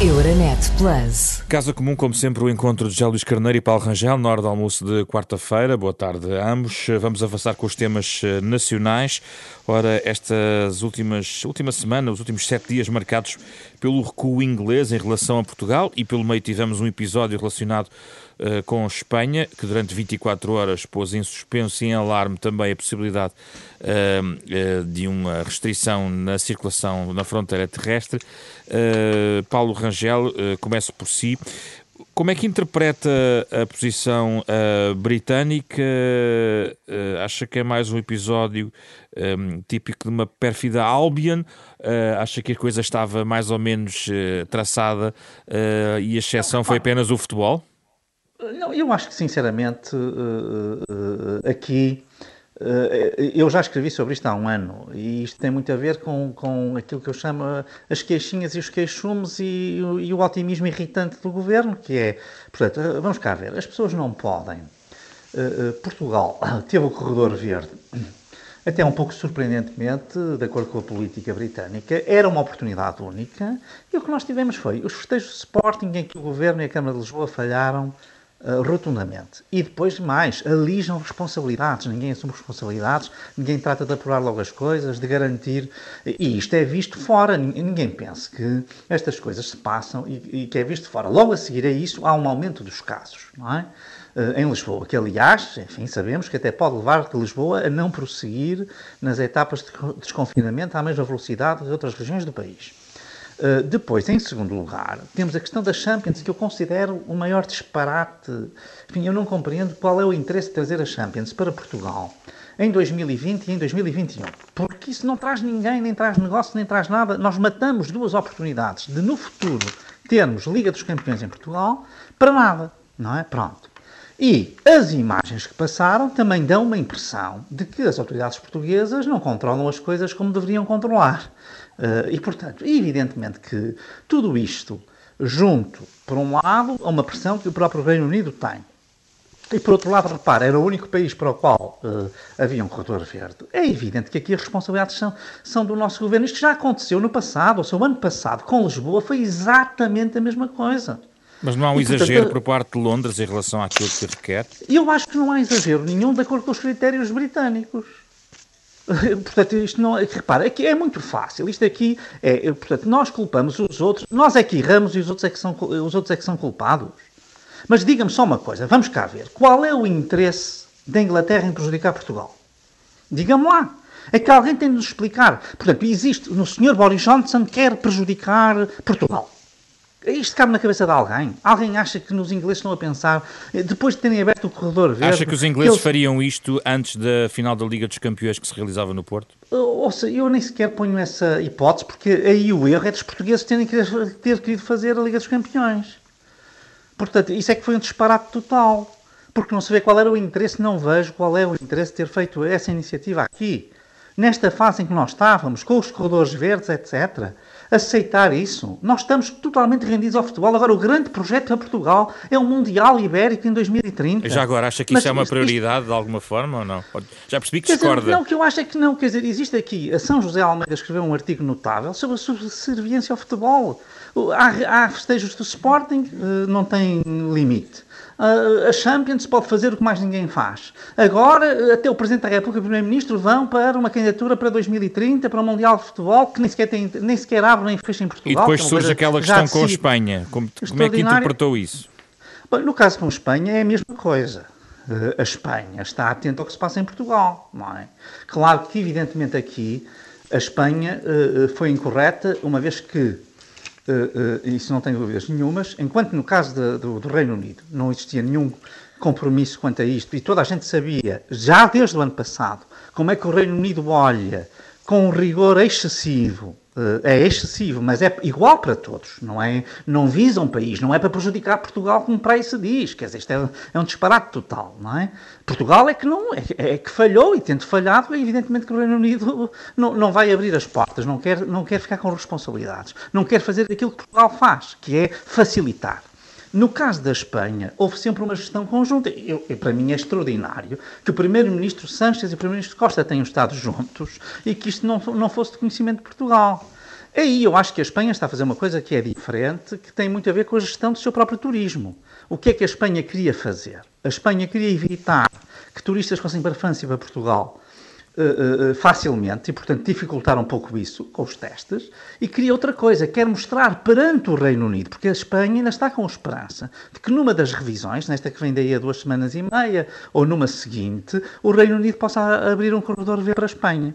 Euronet Plus. Casa comum, como sempre, o encontro de José Luís Carneiro e Paulo Rangel, na hora do almoço de quarta-feira. Boa tarde a ambos. Vamos avançar com os temas eh, nacionais. Ora, estas últimas última semana, os últimos sete dias marcados pelo recuo inglês em relação a Portugal e pelo meio tivemos um episódio relacionado com Espanha, que durante 24 horas pôs em suspenso e em alarme também a possibilidade uh, uh, de uma restrição na circulação na fronteira terrestre. Paulo Rangel, começo por si. Como é que interpreta a posição uh, britânica? Uh, acha que é mais um episódio um, típico de uma pérfida Albion? Uh, acha que a coisa estava mais ou menos traçada e a exceção foi apenas o futebol? Não, eu acho que sinceramente aqui eh, eu já escrevi sobre isto há um ano e isto tem muito a ver com, com aquilo que eu chamo as queixinhas e os queixumes e, e o otimismo irritante do governo, que é, portanto, eh, vamos cá ver, as pessoas não podem. Eh, Portugal teve o corredor verde, até um pouco surpreendentemente, de acordo com a política britânica, era uma oportunidade única e o que nós tivemos foi os festejos de Sporting em que o governo e a Câmara de Lisboa falharam Uh, rotundamente. E depois mais, alijam responsabilidades, ninguém assume responsabilidades, ninguém trata de apurar logo as coisas, de garantir. E isto é visto fora, ninguém pensa que estas coisas se passam e, e que é visto fora. Logo a seguir a isso, há um aumento dos casos, não é? Uh, em Lisboa, que aliás, enfim, sabemos que até pode levar Lisboa a não prosseguir nas etapas de desconfinamento à mesma velocidade de outras regiões do país. Uh, depois, em segundo lugar, temos a questão da Champions, que eu considero o maior disparate. Enfim, eu não compreendo qual é o interesse de trazer a Champions para Portugal em 2020 e em 2021. Porque isso não traz ninguém, nem traz negócio, nem traz nada. Nós matamos duas oportunidades de, no futuro, termos Liga dos Campeões em Portugal para nada. Não é? Pronto. E as imagens que passaram também dão uma impressão de que as autoridades portuguesas não controlam as coisas como deveriam controlar. Uh, e, portanto, evidentemente que tudo isto, junto, por um lado, a uma pressão que o próprio Reino Unido tem, e por outro lado, repara, era o único país para o qual uh, havia um corredor verde. É evidente que aqui as responsabilidades são, são do nosso governo. Isto já aconteceu no passado, ou seja, o ano passado, com Lisboa, foi exatamente a mesma coisa. Mas não há um e, exagero portanto, por parte de Londres em relação àquilo que requer? Eu acho que não há exagero nenhum de acordo com os critérios britânicos. Portanto, isto não. Repara, aqui é muito fácil. Isto aqui é. Portanto, nós culpamos os outros, nós é que erramos e os outros é que são, os outros é que são culpados. Mas diga-me só uma coisa, vamos cá ver. Qual é o interesse da Inglaterra em prejudicar Portugal? Diga-me lá. É que alguém tem de nos explicar. Portanto, existe. No Sr. Boris Johnson quer prejudicar Portugal. Isto cabe na cabeça de alguém? Alguém acha que nos ingleses estão a pensar, eh, depois de terem aberto o corredor verde... Acha que os ingleses eles... fariam isto antes da final da Liga dos Campeões que se realizava no Porto? Ou seja, eu nem sequer ponho essa hipótese, porque aí o erro é dos portugueses terem que ter querido fazer a Liga dos Campeões. Portanto, isso é que foi um disparate total. Porque não se vê qual era o interesse, não vejo qual é o interesse de ter feito essa iniciativa aqui. Nesta fase em que nós estávamos, com os corredores verdes, etc., aceitar isso. Nós estamos totalmente rendidos ao futebol. Agora, o grande projeto para Portugal é o Mundial Ibérico em 2030. Já agora, acha que isso Mas, é uma prioridade isto... de alguma forma ou não? Já percebi que discorda. Dizer, não, o que eu acho é que não. Quer dizer, existe aqui, a São José Almeida escreveu um artigo notável sobre a subserviência ao futebol. Há, há festejos do Sporting, eh, não tem limite a Champions pode fazer o que mais ninguém faz. Agora, até o Presidente da República e o Primeiro-Ministro vão para uma candidatura para 2030, para o Mundial de Futebol, que nem sequer, tem, nem sequer abre nem fecha em Portugal. E depois surge aquela questão com a Espanha. Como, como é que interpretou isso? Bom, no caso com a Espanha é a mesma coisa. Eh, a Espanha está atenta ao que se passa em Portugal, não é? Claro que, evidentemente, aqui a Espanha uh, foi incorreta, uma vez que isso não tenho dúvidas nenhumas, enquanto no caso de, do, do, Reino Unido não existia nenhum compromisso quanto a isto, e toda a gente sabia, já desde o ano passado, como é que o Reino Unido olha com um rigor excessivo é excessivo, mas é igual para todos, não é? Não visa um país, não é para prejudicar Portugal como para aí se diz, quer dizer, isto é, é um disparate total, não é? Portugal é que não, é, é, que falhou e tendo falhado, evidentemente que o Reino Unido não, não vai abrir as portas, não quer, não quer ficar com responsabilidades, não quer fazer aquilo que Portugal faz, que é facilitar. No caso da Espanha, houve sempre uma gestão conjunta. Eu, eu, para mim é extraordinário que o Primeiro-Ministro Sánchez e o Primeiro-Ministro Costa tenham estado juntos e que isto não, não fosse de conhecimento de Portugal. Aí eu acho que a Espanha está a fazer uma coisa que é diferente, que tem muito a ver com a gestão do seu próprio turismo. O que é que a Espanha queria fazer? A Espanha queria evitar que turistas fossem para a França e para Portugal uh, uh, facilmente e, portanto, dificultar um pouco isso com os testes. E queria outra coisa, quer mostrar perante o Reino Unido, porque a Espanha ainda está com esperança de que numa das revisões, nesta que vem daí a duas semanas e meia, ou numa seguinte, o Reino Unido possa abrir um corredor verde para a Espanha.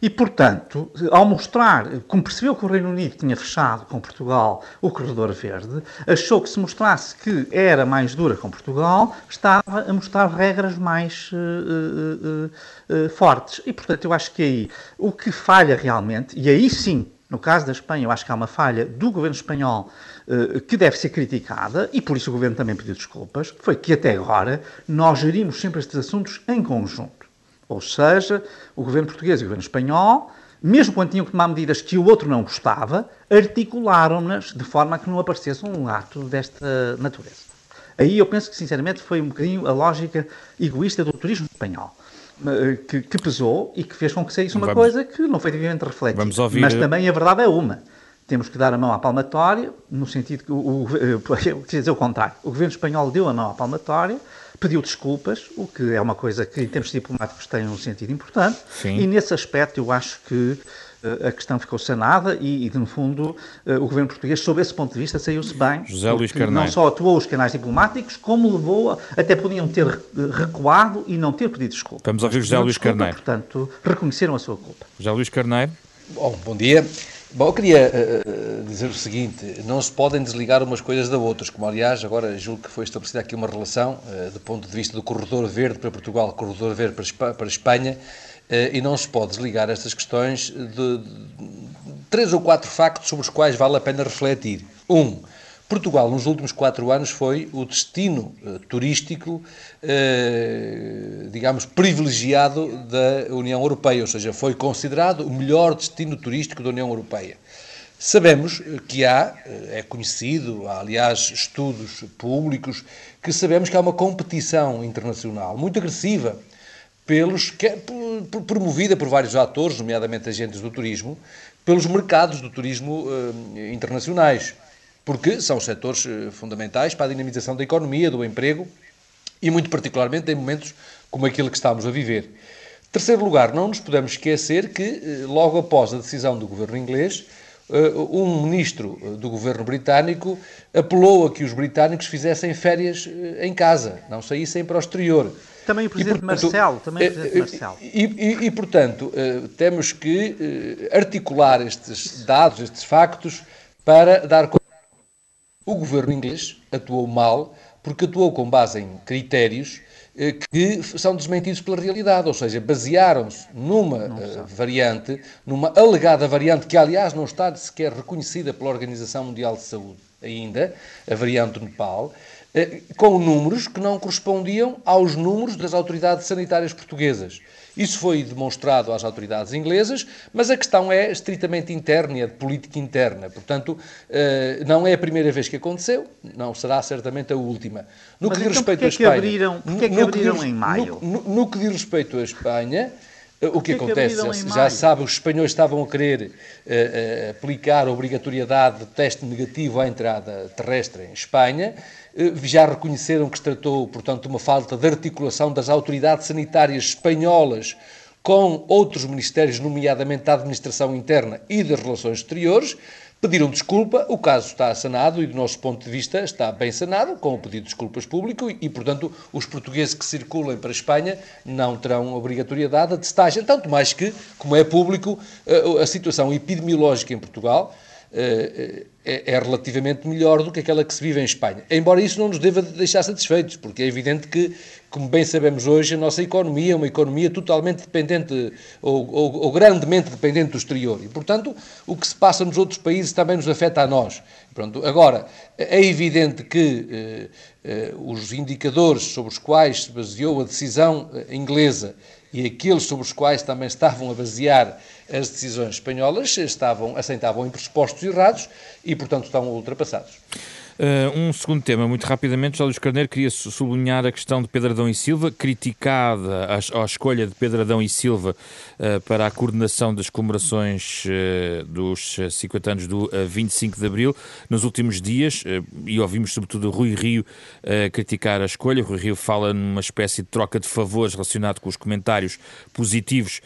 E, portanto, ao mostrar, como percebeu que o Reino Unido tinha fechado com Portugal o corredor verde, achou que se mostrasse que era mais dura com Portugal, estava a mostrar regras mais uh, uh, uh, fortes. E, portanto, eu acho que aí o que falha realmente, e aí sim, no caso da Espanha, eu acho que há uma falha do governo espanhol que deve ser criticada, e por isso o governo também pediu desculpas, foi que até agora nós gerimos sempre estes assuntos em conjunto. Ou seja, o governo português e o governo espanhol, mesmo quando tinham que tomar medidas que o outro não gostava, articularam-nas de forma a que não aparecesse um ato desta natureza. Aí eu penso que, sinceramente, foi um bocadinho a lógica egoísta do turismo espanhol. Eh, que, que pesou e que fez com que saísse uma vamos, coisa que não foi devidamente refletida. Mas também a verdade é uma. Temos que dar a mão à palmatória, no sentido que o, o, o, dizer o contrário. O governo espanhol deu a mão à palmatória, pediu desculpas, o que é uma coisa que, em termos diplomáticos, tem um sentido importante. Sim. E nesse aspecto, eu acho que uh, a questão ficou sanada e, e no fundo, uh, o governo português, sob esse ponto de vista, saiu-se bem. José Luís Carneiro. Não só atuou os canais diplomáticos, como levou, a, até podiam ter recuado e não ter pedido desculpa. Vamos ouvir José Luís desculpa, Carneiro. Portanto, reconheceram a sua culpa. José Luís Carneiro. Bom, bom dia. Bom, eu queria uh, dizer o seguinte: não se podem desligar umas coisas da outras, como aliás agora julgo que foi estabelecida aqui uma relação uh, do ponto de vista do corredor verde para Portugal, corredor verde para, Espanha, uh, e não se pode desligar estas questões de, de, três ou quatro factos sobre os quais vale a pena refletir. Um, Portugal, nos últimos quatro anos, foi o destino uh, turístico, uh, digamos, privilegiado da União Europeia, ou seja, foi considerado o melhor destino turístico da União Europeia. Sabemos que há, é conhecido, há aliás estudos públicos, que sabemos que há uma competição internacional muito agressiva, pelos, que, promovida por vários atores, nomeadamente agentes do turismo, pelos mercados do turismo uh, internacionais porque são setores eh, fundamentais para a dinamização da economia, do emprego e, muito particularmente, em momentos como aquele que estamos a viver. Terceiro lugar, não nos podemos esquecer que, eh, logo após a decisão do governo inglês, eh, um ministro do governo britânico apelou a que os britânicos fizessem férias em casa, não saíssem para o exterior. Também o Presidente e, portanto, Marcelo. Também o Presidente Marcelo. E, e, e, portanto, temos que articular estes dados, estes factos, para dar conta o governo inglês atuou mal porque atuou com base em critérios eh, que são desmentidos pela realidade, ou seja, basearam-se numa uh, variante, numa alegada variante que, aliás, não está sequer reconhecida pela Organização Mundial de Saúde ainda, a variante do Nepal, com números que não correspondiam aos números das autoridades sanitárias portuguesas. Isso foi demonstrado às autoridades inglesas, mas a questão é estritamente interna e é de política interna. Portanto, eh, não é a primeira vez que aconteceu, não será certamente a última. No mas que diz então respeito à Espanha. Que abriram, porquê que abriram diz, em maio? No, no, no, que diz respeito à Espanha. O que, que acontece? Que já, já sabe, os espanhóis estavam a querer uh, uh, aplicar a obrigatoriedade de teste negativo à entrada terrestre em Espanha. Eh, já reconheceram que se tratou, portanto, de uma falta de articulação das autoridades sanitárias espanholas com outros ministérios, nomeadamente da Administração Interna e das Relações Exteriores, pediram desculpa, o caso está sanado e, do nosso ponto de vista, está bem sanado, com o pedido de desculpas público e, portanto, os portugueses que circulem para a Espanha não terão obrigatoriedade de testagem, tanto mais que, como é público, eh, a situação epidemiológica em Portugal é, é, relativamente melhor do que aquela que se vive em Espanha. Embora isso não nos deva deixar satisfeitos, porque é evidente que, como bem sabemos hoje, a nossa economia é uma economia totalmente dependente ou, ou, ou grandemente dependente do exterior. E, portanto, o que se passa nos outros países também nos afeta a nós. Pronto, agora, é evidente que eh, eh, os indicadores sobre os quais se baseou a decisão eh, inglesa e aqueles sobre os quais também estavam a basear as decisões espanholas estavam, assentavam em pressupostos errados e, portanto, estão ultrapassados. Uh, um segundo tema, muito rapidamente, José Luís Carneiro queria sublinhar a questão de Pedro Adão e Silva, criticada a, a escolha de Pedro Adão e Silva uh, para a coordenação das comemorações uh, dos 50 anos do 25 de Abril. Nos últimos dias, e ouvimos sobretudo Rui Rio criticar a escolha, Rui Rio fala numa espécie de troca de favores relacionado com os comentários positivos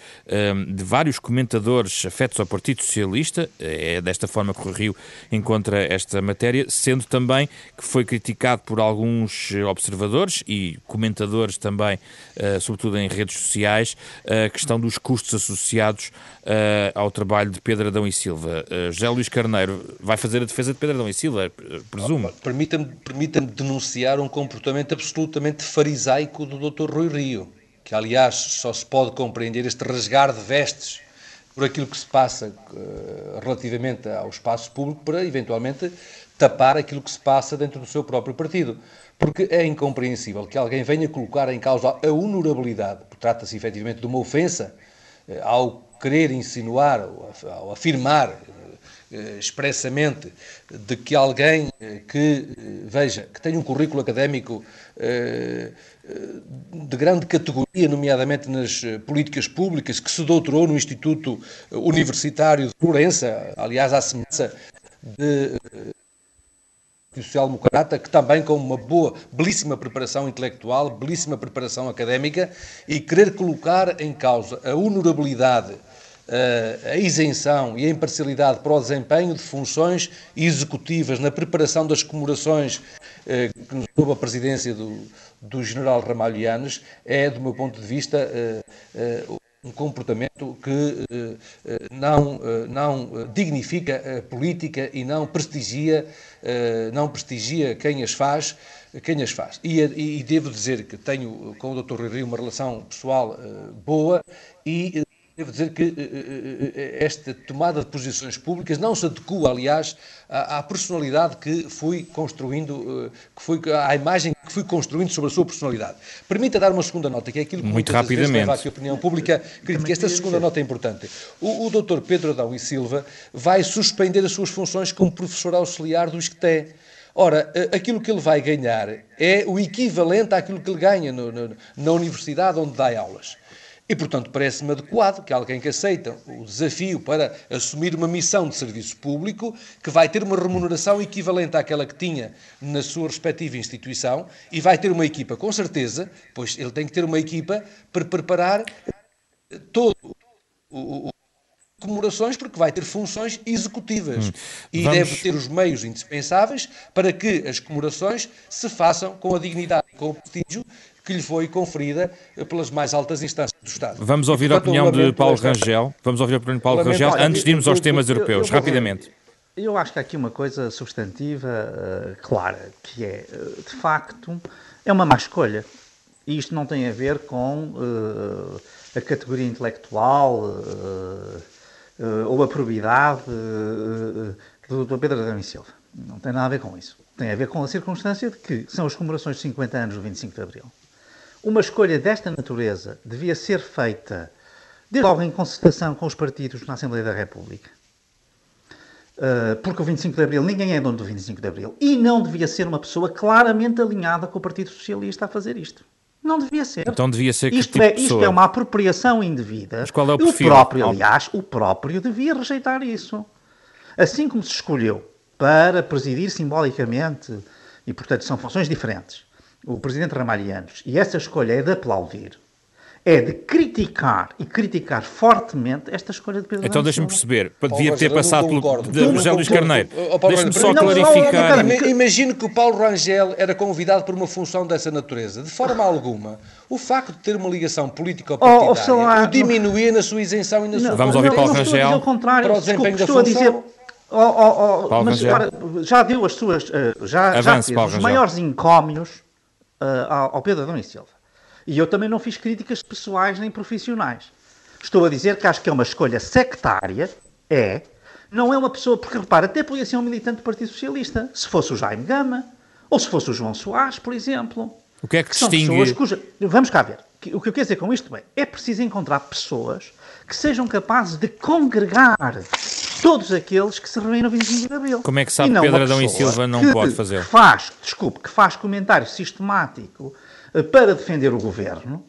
de vários comentadores afetos ao Partido Socialista, é desta forma que Rui Rio encontra esta matéria, sendo também também que foi criticado por alguns eh, observadores e comentadores também, uh, sobretudo em redes sociais, a questão dos custos associados ao trabalho de Pedro Adão e Silva. José Luís Carneiro vai fazer a defesa de Pedro Adão e Silva, presumo. Permita-me permita denunciar um comportamento absolutamente farisaico do Dr. Rui Rio, que aliás só se pode compreender este rasgar de vestes por aquilo que se passa uh, relativamente ao espaço público para eventualmente tapar aquilo que se passa dentro do seu próprio partido. Porque é incompreensível que alguém venha colocar em causa a honorabilidade, trata-se efetivamente de uma ofensa, uh, ao querer insinuar, ao afirmar expressamente de que alguém que, veja, que tem um currículo académico de grande categoria, nomeadamente nas eh, políticas públicas, que se doutorou no Instituto Universitário de Florença, aliás, à semelhança de eh, social-democrata, que também com uma boa, belíssima preparação intelectual, belíssima preparação académica, e querer colocar em causa a honorabilidade, eh, a isenção e a imparcialidade para o desempenho de funções executivas na preparação das comemorações sob a presidência do, do general Ramalhianes é, do meu ponto de vista, eh, eh, um comportamento que eh, não, não dignifica a política e não prestigia, não prestigia quem as faz, quem as faz. E, e devo dizer que tenho com o Dr. Rui Rio uma relação pessoal boa e Devo dizer que esta tomada de posições públicas não se adequa, aliás, à, personalidade que fui construindo, que foi, à imagem que fui construindo sobre a sua personalidade. Permita dar uma segunda nota, que é aquilo que Muito rapidamente. leva a opinião pública critica. Esta segunda nota é importante. O, o Dr. Pedro Adão e Silva vai suspender as suas funções como professor auxiliar do ISCTE. Ora, aquilo que ele vai ganhar é o equivalente àquilo que ele ganha no, no, na universidade onde dá aulas. E, portanto, parece-me adequado que alguém que aceita o desafio para assumir uma missão de serviço público, que vai ter uma remuneração equivalente àquela que tinha na sua respectiva instituição, e vai ter uma equipa, com certeza, pois ele tem que ter uma equipa para preparar todo o, o comemorações porque vai ter funções executivas hum. e Vamos... deve ter os meios indispensáveis para que as comemorações se façam com a dignidade e com o prestígio que lhe foi conferida pelas mais altas instâncias do Estado. Vamos ouvir a opinião de Paulo. Rangel. Vamos ouvir a opinião de Paulo Rangel antes de irmos aos temas europeus, rapidamente. Eu acho que há aqui uma coisa substantiva, uh, clara, que é, uh, de facto, é uma má escolha. E isto não tem a ver com uh, a categoria intelectual ou a probidade do, do Pedro Adão e Silva. Não tem nada a ver com isso. Tem a ver com a circunstância de que são as comemorações de 50 anos do 25 de Abril. Uma escolha desta natureza devia ser feita desde logo em concertação com os partidos na Assembleia da República. Uh, porque o 25 de Abril, ninguém é dono do 25 de Abril. E não devia ser uma pessoa claramente alinhada com o Partido Socialista a fazer isto. Não devia ser. Então devia ser que isto tipo é, Isto é uma apropriação indevida. Mas qual é o perfil? O próprio, aliás, o próprio devia rejeitar isso. Assim como se escolheu para presidir simbolicamente, e portanto são funções diferentes, o presidente Ramalhianos, e essa escolha é de aplaudir, é de criticar e criticar fortemente esta escolha de Pedro Então deixa-me perceber, devia ter passado pelo de José Luís Carneiro. Deixa-me só não, clarificar. Não, não, imagino que o Paulo Rangel era convidado por uma função dessa natureza. De forma alguma, o facto de ter uma ligação político-partidária oh, oh, o diminuía na sua isenção e na sua... Vamos ouvir Paulo Rangel. Para o desempenho da função. Dizer, oh, oh, oh, mas agora, já deu as suas... Uh, já, Avance, já fez os maiores encómios ao Pedro Adão e Silva. E eu também não fiz críticas pessoais nem profissionais. Estou a dizer que acho que é uma escolha sectária, é, não é uma pessoa, porque repara, até podia ser um militante do Partido Socialista, se fosse o Jaime Gama, ou se fosse o João Soares, por exemplo. O que é que, que distingue? Cuja... Vamos cá ver. O que eu quero dizer com isto é, é preciso encontrar pessoas que sejam capazes de congregar todos aqueles que se no 25 de Abril. Como é que sabe que Pedro Adão e Silva não que pode fazer? Faz, desculpe, que faz comentário sistemático uh, para defender o governo,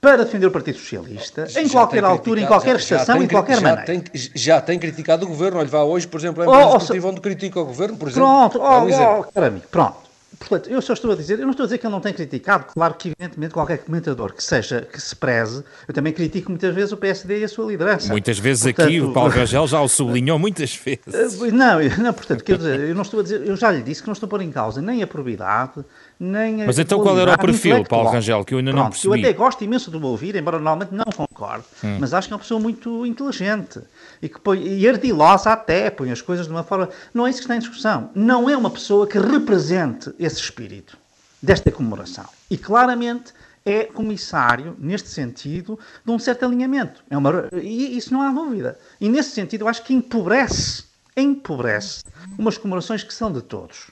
para defender o Partido Socialista, em qualquer altura, em qualquer estação, em qualquer já maneira. Tem, já tem criticado o governo. Olha, vá hoje, por exemplo, a empresa oh, onde critica o governo, por exemplo. Pronto, oh, oh, oh, amigo, pronto. Portanto, eu só estou a dizer, eu não estou a dizer que ele não tem criticado, claro que evidentemente qualquer comentador que seja, que se preze, eu também critico muitas vezes o PSD e a sua liderança. Muitas vezes portanto, aqui o Paulo Rangel já o sublinhou muitas vezes. Eh, não, não, portanto, quer dizer, eu não estou a dizer, eu já lhe disse que não estou a pôr em causa nem a probidade, nem a Mas então qual era o perfil, Paulo Rangel, que eu ainda Pronto, não percebi? Eu até gosto imenso de o ouvir, embora normalmente não concorde, hum. mas acho que é uma pessoa muito inteligente e, que põe, e ardilosa até, põe as coisas de uma forma... Não é isso que está em discussão. Não é uma pessoa que represente esse espírito desta comemoração. E claramente é comissário, neste sentido, de um certo alinhamento. É uma, e isso não há dúvida. E nesse sentido, eu acho que empobrece, empobrece umas comemorações que são de todos.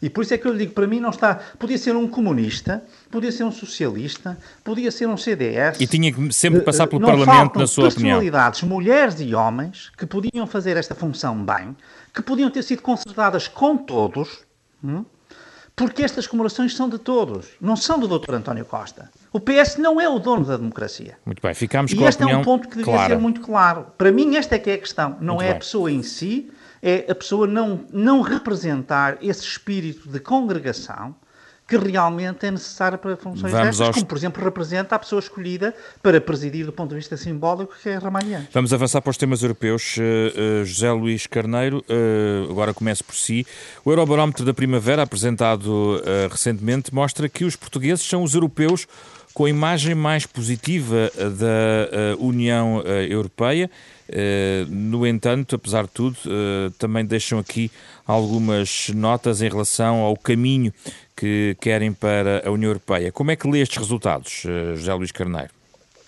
E por isso é que eu lhe digo, para mim não está. Podia ser um comunista, podia ser um socialista, podia ser um CDS. E tinha que sempre passar pelo não Parlamento, na sua opinião. personalidades, mulheres e homens, que podiam fazer esta função bem, que podiam ter sido concertadas com todos. Hum? Porque estas comemorações são de todos, não são do Dr. António Costa. O PS não é o dono da democracia. Muito bem, ficamos com e este é um ponto que devia ser muito claro. Para mim, esta é que é a questão. Não muito é bem. a pessoa em si, é a pessoa não, não representar esse espírito de congregação que realmente é necessária para funções Vamos destas, aos... como por exemplo representa a pessoa escolhida para presidir do ponto de vista simbólico, que é Ramalhianos. Vamos avançar para os temas europeus. Uh, uh, José Luís Carneiro, uh, agora começo por si. O Eurobarómetro da Primavera, apresentado recentemente, mostra que os portugueses são os europeus com a imagem mais positiva da União Europeia. No entanto, apesar de tudo, também deixam aqui algumas notas em relação ao caminho que querem para a União Europeia. Como é que lê estes resultados, eh, José Luís Carneiro?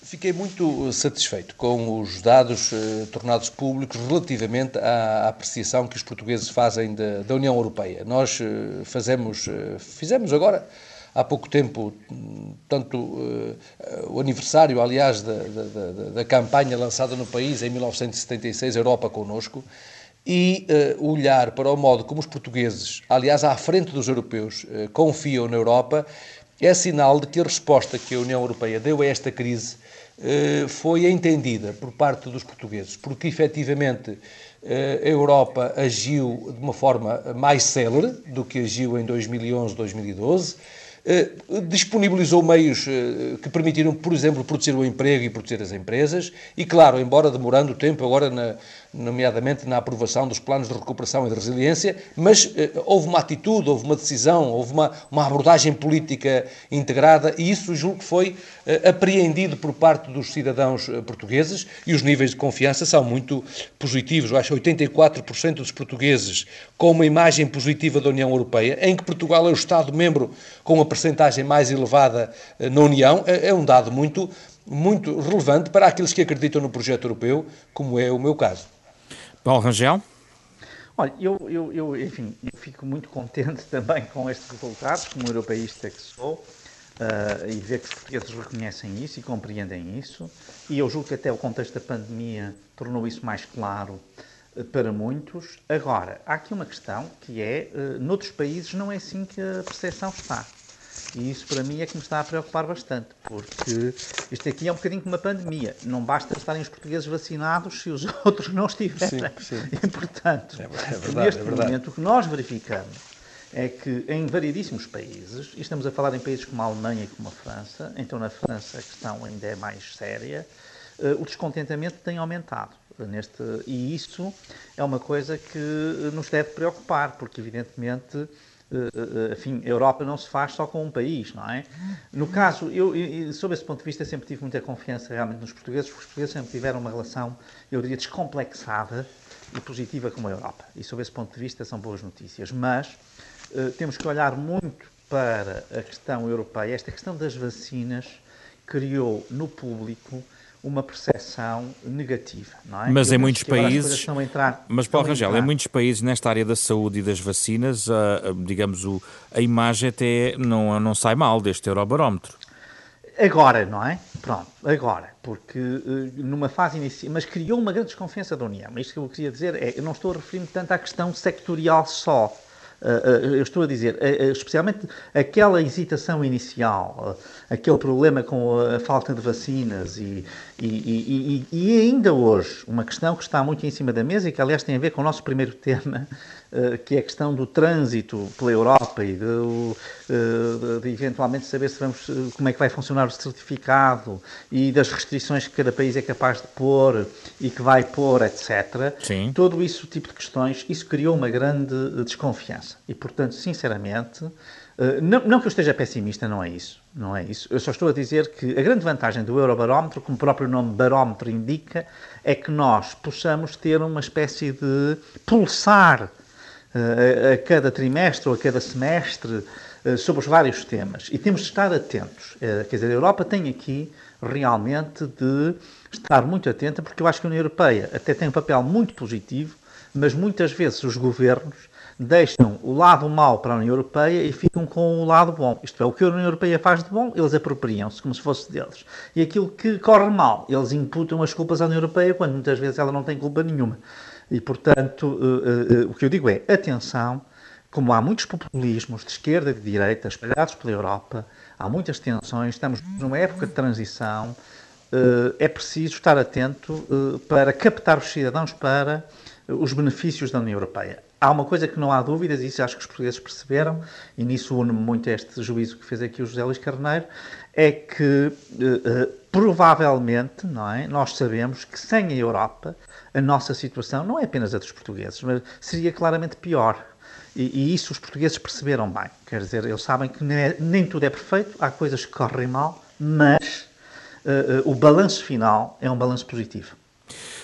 Fiquei muito eh, satisfeito com os dados eh, tornados públicos relativamente à apreciação que os portugueses fazem da, da União Europeia. Nós eh, fazemos, eh, fizemos agora, há pouco tempo, tanto eh, o aniversário, aliás, da, da, da, campanha lançada no país em 1976, Europa Conosco, e uh, olhar para o modo como os portugueses, aliás, à frente dos europeus, uh, confiam na Europa, é sinal de que a resposta que a União Europeia deu a esta crise uh, foi entendida por parte dos portugueses, porque efetivamente a Europa agiu de uma forma mais célere do que agiu em 2011, 2012 eh, disponibilizou meios que permitiram, por exemplo, proteger o emprego e proteger as empresas, e claro, embora demorando tempo agora, na, nomeadamente na aprovação dos planos de recuperação e de resiliência, mas eh, houve uma atitude, houve uma decisão, houve uma, uma abordagem política integrada, e isso julgo que foi apreendido por parte dos cidadãos portugueses, e os níveis de confiança são muito positivos. Eu acho 84% dos portugueses com uma imagem positiva da União Europeia, em que Portugal é o Estado-membro com a percentagem mais elevada eh, na União, é, é um dado muito, muito relevante para aqueles que acreditam no projeto europeu, como é o meu caso. Paulo Rangel? Olha, eu, eu, eu, enfim, eu fico muito contente também com estes resultados, como europeísta que sou, uh, e ver que os portugueses reconhecem isso e compreendem isso. E eu julgo que até o contexto da pandemia tornou isso mais claro uh, para muitos. Agora, há aqui uma questão que é, uh, noutros países não é assim que a percepção está. E isso para mim é que me está a preocupar bastante, porque isto aqui é um bocadinho como uma pandemia. Não basta estarem os portugueses vacinados se os outros não estiverem. Sim, sim. E, portanto, é, é verdade, neste é momento, o que nós verificamos é que em variedíssimos países, e estamos a falar em países como a Alemanha e como a França, então na França a questão ainda é mais séria, uh, o descontentamento tem aumentado. Neste, e isso é uma coisa que nos deve preocupar, porque evidentemente enfim, a Europa não se faz só com um país, não é? No caso, eu, eu, sob esse ponto de vista, sempre tive muita confiança realmente nos portugueses, porque os portugueses sempre tiveram uma relação, eu diria, descomplexada e positiva com a Europa. E sob esse ponto de vista são boas notícias. Mas uh, temos que olhar muito para a questão europeia. Esta questão das vacinas criou no público uma percepção negativa, não é? Mas em muitos países, entrar, mas Paulo Rangel, em muitos países nesta área da saúde e das vacinas, a, a, digamos, o, a imagem até não, não sai mal deste Eurobarómetro. agora, não é? Pronto, agora, porque numa fase inicial, mas criou uma grande desconfiança da União. Isto que eu queria dizer é, eu não estou a referir-me tanto à questão sectorial só. Eu estou a dizer, especialmente aquela hesitação inicial, aquele problema com a falta de vacinas e, e, e, e, ainda hoje, uma questão que está muito em cima da mesa e que, aliás, tem a ver com o nosso primeiro tema, eh, que é a questão do trânsito pela Europa e de, eh, de, eventualmente saber se vamos, eh, como é que vai funcionar o certificado e das restrições que cada país é capaz de pôr e que vai pôr, etc. Sim. Todo isso tipo de questões, isso criou uma grande desconfiança. E, portanto, sinceramente, não, não que eu esteja pessimista, não é isso. Não é isso. Eu só estou a dizer que a grande vantagem do Eurobarómetro, como o próprio nome barómetro indica, é que nós possamos ter uma espécie de pulsar a, cada trimestre ou a cada semestre eh, sobre os vários temas. E temos de estar atentos. Eh, quer dizer, a Europa tem aqui realmente de estar muito atenta, porque eu acho que a União Europeia até tem um papel muito positivo, mas muitas vezes os governos deixam o lado mau para a União Europeia e ficam com o lado bom. Isto é, o que a União Europeia faz de bom, eles apropriam-se como se fosse deles. E aquilo que corre mal, eles imputam as culpas à União Europeia, quando muitas vezes ela não tem culpa nenhuma. E, portanto, uh, uh, o que eu digo é, atenção, como há muitos populismos de esquerda e de direita espalhados pela Europa, há muitas tensões, estamos numa época de transição, é preciso estar atento para captar os cidadãos para os benefícios da União Europeia. Há uma coisa que não há dúvidas, e isso acho que os portugueses perceberam, e nisso une-me muito este juízo que fez aqui o José Luís Carneiro, é que provavelmente, não é, nós sabemos que sem a Europa a nossa situação não é apenas a dos portugueses, mas seria claramente pior. E, e isso os portugueses perceberam bem. Quer dizer, eles sabem que nem, é, nem tudo é perfeito, há coisas que correm mal, mas uh, uh, o balanço final é um balanço positivo.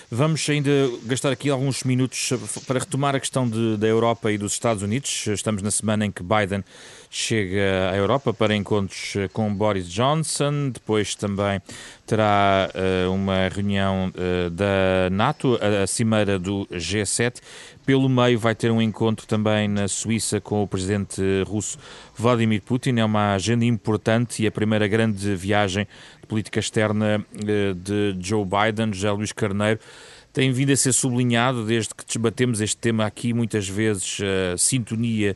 Vamos ainda gastar aqui alguns minutos para retomar a questão de, da Europa e dos Estados Unidos. Estamos na semana em que Biden chega à Europa para encontros com Boris Johnson. Depois também terá uh, uma reunião uh, da NATO, a, a cimeira do G7. Pelo meio vai ter um encontro também na Suíça com o presidente russo Vladimir Putin. É uma agenda importante e a primeira grande viagem política externa eh, de Joe Biden, José Luís Carneiro, tem vindo a ser sublinhado desde que debatemos este tema aqui, muitas vezes a sintonia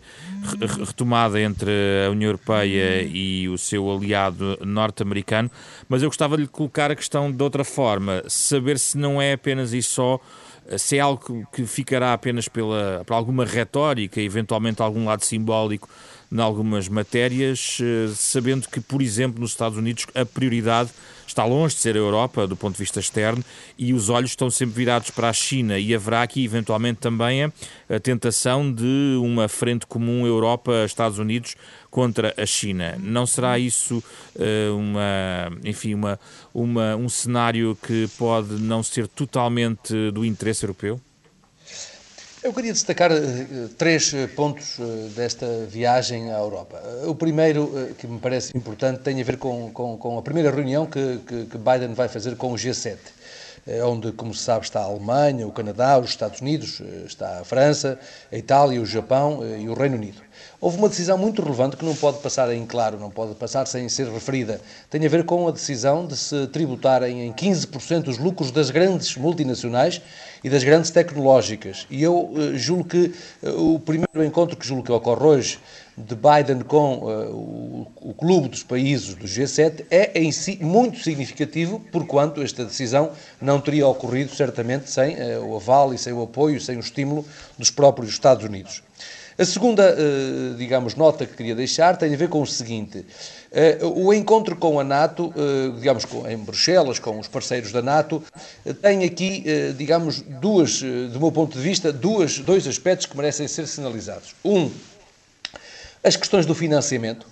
retomada entre a União Europeia e o seu aliado norte-americano, mas eu gostava de lhe colocar a questão de outra forma, saber se não é apenas e só se é algo que ficará apenas pela, por alguma retórica, eventualmente algum lado simbólico em algumas matérias, eh, sabendo que, por exemplo, nos Estados Unidos a prioridade está longe de ser a Europa do ponto de vista externo e os olhos estão sempre virados para a China e haverá aqui eventualmente também a, tentação de uma frente comum Europa-Estados Unidos contra a China. Não será isso uh, uma, enfim, uma, uma, um cenário que pode não ser totalmente do interesse europeu? Eu queria destacar uh, três eh, pontos desta viagem à Europa. O primeiro, que me parece importante, tem a ver com, com, com a primeira reunião que, que, que, Biden vai fazer com o G7, onde, como se sabe, está a Alemanha, o Canadá, os Estados Unidos, está a França, a Itália, o Japão e o Reino Unido. Houve uma decisão muito relevante que não pode passar em claro, não pode passar sem ser referida. Tem a ver com a decisão de se tributarem em 15% os lucros das grandes multinacionais e das grandes tecnológicas. E eu uh, julgo que uh, o primeiro encontro que julgo que ocorre hoje de Biden com uh, o, o, clube dos países do G7 é em si muito significativo, porquanto esta decisão não teria ocorrido certamente sem o aval e sem o apoio, sem o estímulo dos próprios Estados Unidos. A segunda, eh, digamos, nota que queria deixar tem a ver com o seguinte. Eh, o encontro com a NATO, eh, digamos, em Bruxelas, com os parceiros da NATO, tem aqui, digamos, duas, do meu ponto de vista, duas, dois aspectos que merecem ser sinalizados. Um, as questões do financiamento,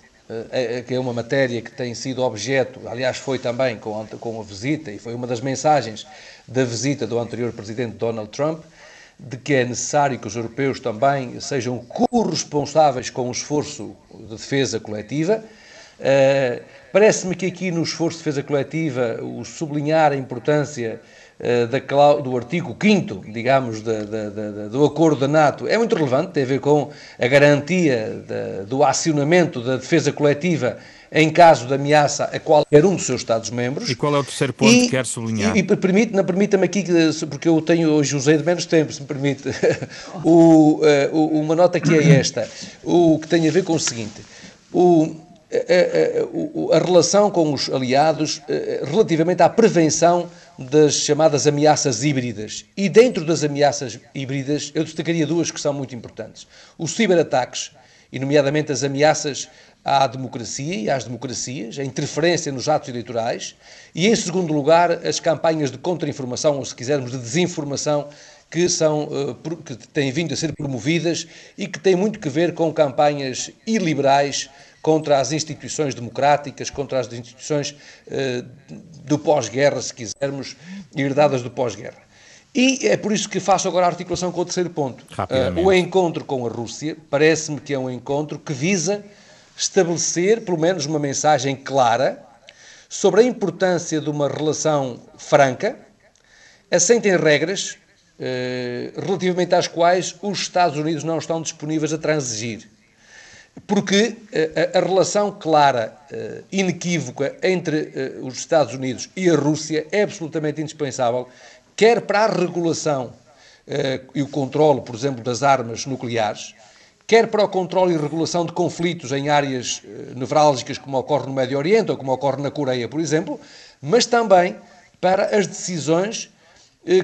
que é uma matéria que tem sido objeto, aliás, foi também com a, com a visita, e foi uma das mensagens da visita do anterior presidente Donald Trump, de que é necessário que os europeus também sejam corresponsáveis com o esforço de defesa coletiva. Uh, Parece-me que aqui no esforço de defesa coletiva, o sublinhar a importância uh, da, do artigo 5, digamos, da, da, do acordo da NATO é muito relevante, tem a ver com a garantia do acionamento da defesa coletiva em caso de ameaça a qualquer um dos seus Estados-membros. E qual é o terceiro ponto e, que quer sublinhar? E, e permite, permita-me aqui, porque eu tenho hoje usei de menos tempo, se me permite, o, uh, uma nota que é esta, o que tem a ver com o seguinte. O, a, a, a, relação com os aliados eh, relativamente à prevenção das chamadas ameaças híbridas. E dentro das ameaças híbridas, eu destacaria duas que são muito importantes. Os ciberataques, e nomeadamente as ameaças à democracia e às democracias, a interferência nos atos eleitorais, e em segundo lugar, as campanhas de contra-informação, ou se quisermos, de desinformação, que, são, eh, que têm vindo a ser promovidas e que têm muito que ver com campanhas iliberais contra as instituições democráticas, contra as instituições uh, do pós-guerra, se quisermos, herdadas do pós-guerra. E é por isso que faço agora a articulação com o terceiro ponto. Uh, o encontro com a Rússia parece-me que é um encontro que visa estabelecer, pelo menos, uma mensagem clara sobre a importância de uma relação franca, assente em regras uh, relativamente às quais os Estados Unidos não estão disponíveis a transigir. Porque a, a, relação clara, uh, inequívoca entre uh, os Estados Unidos e a Rússia é absolutamente indispensável, quer para a regulação uh, e o controle, por exemplo, das armas nucleares, quer para o controle e regulação de conflitos em áreas nevrálgicas, como ocorre no Médio Oriente ou como ocorre na Coreia, por exemplo, mas também para as decisões eh,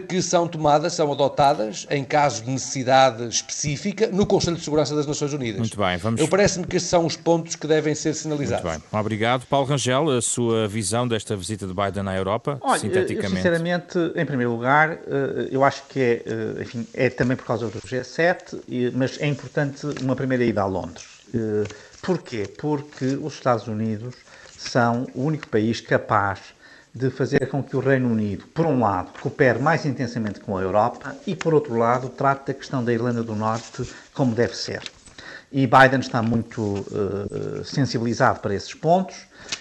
que são tomadas, são adotadas, em caso de necessidade específica, no Conselho de Segurança das Nações Unidas. Muito bem, vamos... Eu parece-me que esses são os pontos que devem ser sinalizados. Muito bem. Obrigado. Paulo Rangel, a sua visão desta visita de Biden à Europa, Olha, sinteticamente. Eu, sinceramente, em primeiro lugar, eh, eu acho que é, eh, enfim, é também por causa do G7, mas é importante uma primeira ida a Londres. Porquê? Porque os Estados Unidos são o único país capaz de fazer com que o Reino Unido, por um lado, coopere mais intensamente com a Europa e, por outro lado, trate da questão da Irlanda do Norte como deve ser. E Biden está muito uh, sensibilizado para esses pontos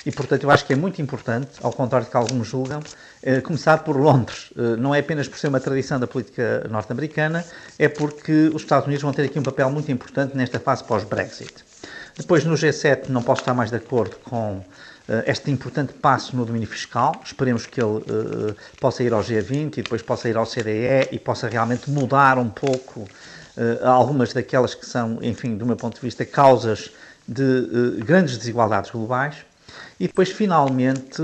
e, portanto, eu acho que é muito importante, ao contrário do que alguns julgam, uh, começar por Londres. Uh, não é apenas por ser uma tradição da política norte-americana, é porque os Estados Unidos vão ter aqui um papel muito importante nesta fase pós-Brexit. Depois, no G7, não posso estar mais de acordo com este importante passo no domínio fiscal. Esperemos que ele uh, possa ir ao G20 e depois possa ir ao CDE e possa realmente mudar um pouco uh, algumas daquelas que são, enfim, do meu ponto de vista, causas de uh, grandes desigualdades globais. E depois, finalmente,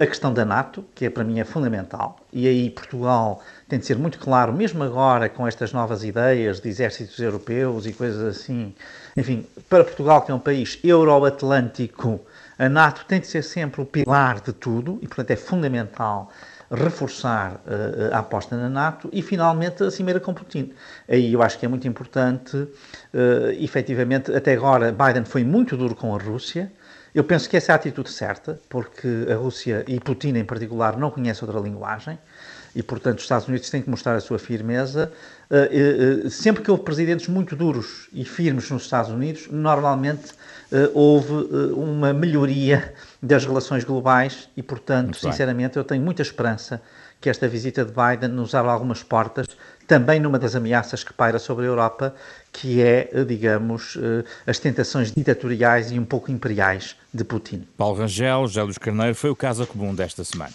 a questão da NATO, que é, para mim é fundamental. E aí Portugal tem de ser muito claro, mesmo agora com estas novas ideias de exércitos europeus e coisas assim. Enfim, para Portugal, que é um país euroatlântico, a NATO tem de ser sempre o pilar de tudo e, portanto, é fundamental reforçar uh, a aposta na NATO e, finalmente, a cimeira com Putin. Aí eu acho que é muito importante, uh, efetivamente, até agora Biden foi muito duro com a Rússia. Eu penso que essa é a atitude certa, porque a Rússia e Putin em particular não conhecem outra linguagem e, portanto, os Estados Unidos têm que mostrar a sua firmeza. Uh, uh, sempre que houve presidentes muito duros e firmes nos Estados Unidos, normalmente houve uma melhoria das relações globais e, portanto, sinceramente, eu tenho muita esperança que esta visita de Biden nos abra algumas portas, também numa das ameaças que paira sobre a Europa, que é, digamos, as tentações ditatoriais e um pouco imperiais de Putin. Paulo Rangel, José Luís Carneiro, foi o caso comum desta semana.